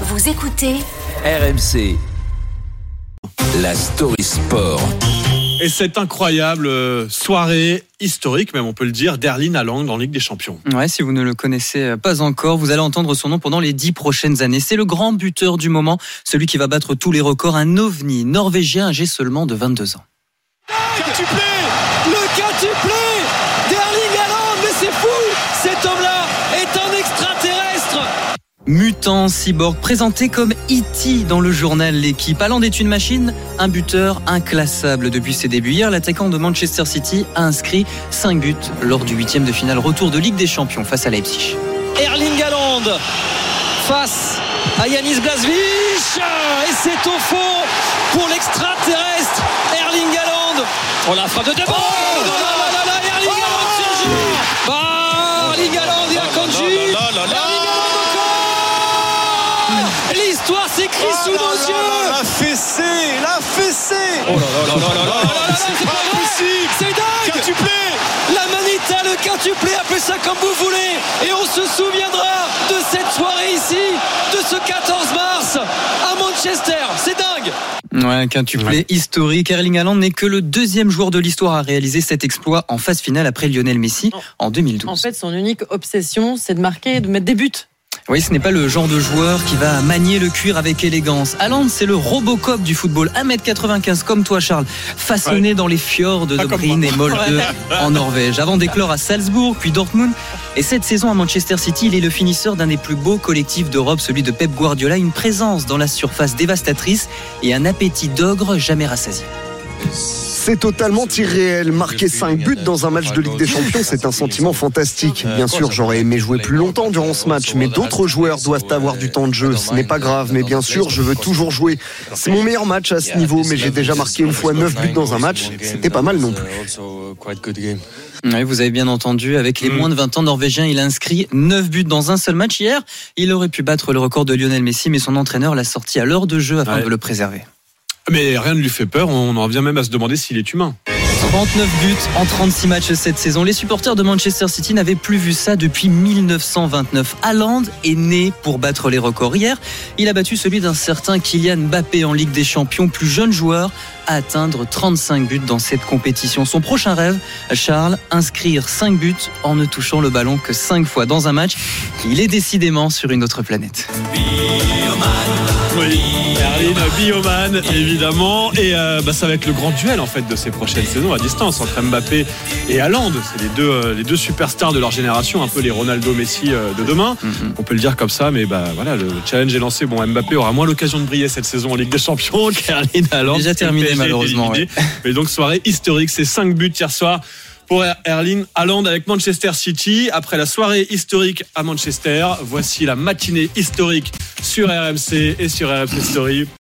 Vous écoutez RMC. La story sport. Et cette incroyable euh, soirée historique, même on peut le dire, d'Erling Haaland en Ligue des Champions. Ouais, si vous ne le connaissez pas encore, vous allez entendre son nom pendant les dix prochaines années. C'est le grand buteur du moment, celui qui va battre tous les records, un ovni norvégien âgé seulement de 22 ans. Quintuplé Le quintuplé d'Erling Haaland Mais c'est fou Cet homme-là Mutant, cyborg, présenté comme E.T. dans le journal L'équipe. Haaland est une machine, un buteur inclassable depuis ses débuts. Hier, l'attaquant de Manchester City a inscrit 5 buts lors du huitième de finale retour de Ligue des Champions face à Leipzig. Erling Haaland face à Yanis Blasvich et c'est au fond pour l'extraterrestre Erling Haaland. Oh la frappe de Debord oh sous nos yeux. La fessée La fessée. Oh là là là là là là là c'est pas possible. C'est dingue. Quintuplé. La manita, le quintuplé, appelez ça comme vous voulez. Et on se souviendra de cette soirée ici, de ce 14 mars à Manchester. C'est dingue. Ouais, un quintuplé historique. Erling Haaland n'est que le deuxième joueur de l'histoire à réaliser cet exploit en phase finale après Lionel Messi en 2012. En fait, son unique obsession, c'est de marquer de mettre des buts. Oui, ce n'est pas le genre de joueur qui va manier le cuir avec élégance. Haaland, c'est le Robocop du football. 1m95 comme toi, Charles. Façonné Ouais. dans les fjords de Dobrin et Molde en Norvège. Avant d'éclore à Salzbourg, puis Dortmund. Et cette saison à Manchester City, il est le finisseur d'un des plus beaux collectifs d'Europe, celui de Pep Guardiola. Une présence dans la surface dévastatrice et un appétit d'ogre jamais rassasié. C'est totalement irréel. Marquer 5 buts dans un match de Ligue des Champions, c'est un sentiment fantastique. Bien sûr, j'aurais aimé jouer plus longtemps durant ce match, mais d'autres joueurs doivent avoir du temps de jeu. Ce n'est pas grave, mais bien sûr, je veux toujours jouer. C'est mon meilleur match à ce niveau, mais j'ai déjà marqué une fois 9 buts dans un match. C'était pas mal non plus. Oui, vous avez bien entendu, avec les Mm. moins de 20 ans norvégiens, il a inscrit 9 buts dans un seul match hier. Il aurait pu battre le record de Lionel Messi, mais son entraîneur l'a sorti à l'heure de jeu afin Ouais. de le préserver. Mais rien ne lui fait peur, on en vient même à se demander s'il est humain. 39 buts en 36 matchs cette saison. Les supporters de Manchester City n'avaient plus vu ça depuis 1929. Haaland est né pour battre les records. Hier, il a battu celui d'un certain Kylian Mbappé en Ligue des Champions, plus jeune joueur à atteindre 35 buts dans cette compétition. Son prochain rêve, Charles, inscrire 5 buts en ne touchant le ballon que 5 fois dans un match. Il est décidément sur une autre planète. Oui, Erling Bioman, évidemment. Et euh, bah, ça va être le grand duel en fait de ces prochaines saisons à distance entre Mbappé et Haaland. C'est les deux, euh, les deux superstars de leur génération, un peu les Ronaldo Messi euh, de demain. Mhm. On peut le dire comme ça, mais bah voilà, le challenge est lancé. Bon, Mbappé aura moins l'occasion de briller cette saison en Ligue des Champions qu'Erling Haaland. Déjà terminé, Est malheureusement. Mais donc soirée historique, c'est 5 buts hier soir. Pour Er- Erling Haaland avec Manchester City. Après la soirée historique à Manchester, voici la matinée historique sur RMC et sur RMC Story.